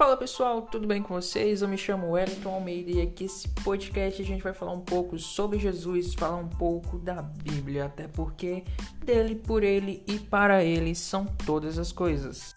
Fala pessoal, tudo bem com vocês? Eu me chamo Wellington Almeida e aqui esse podcast a gente vai falar um pouco sobre Jesus, falar um pouco da Bíblia, até porque dele, por ele e para ele são todas as coisas.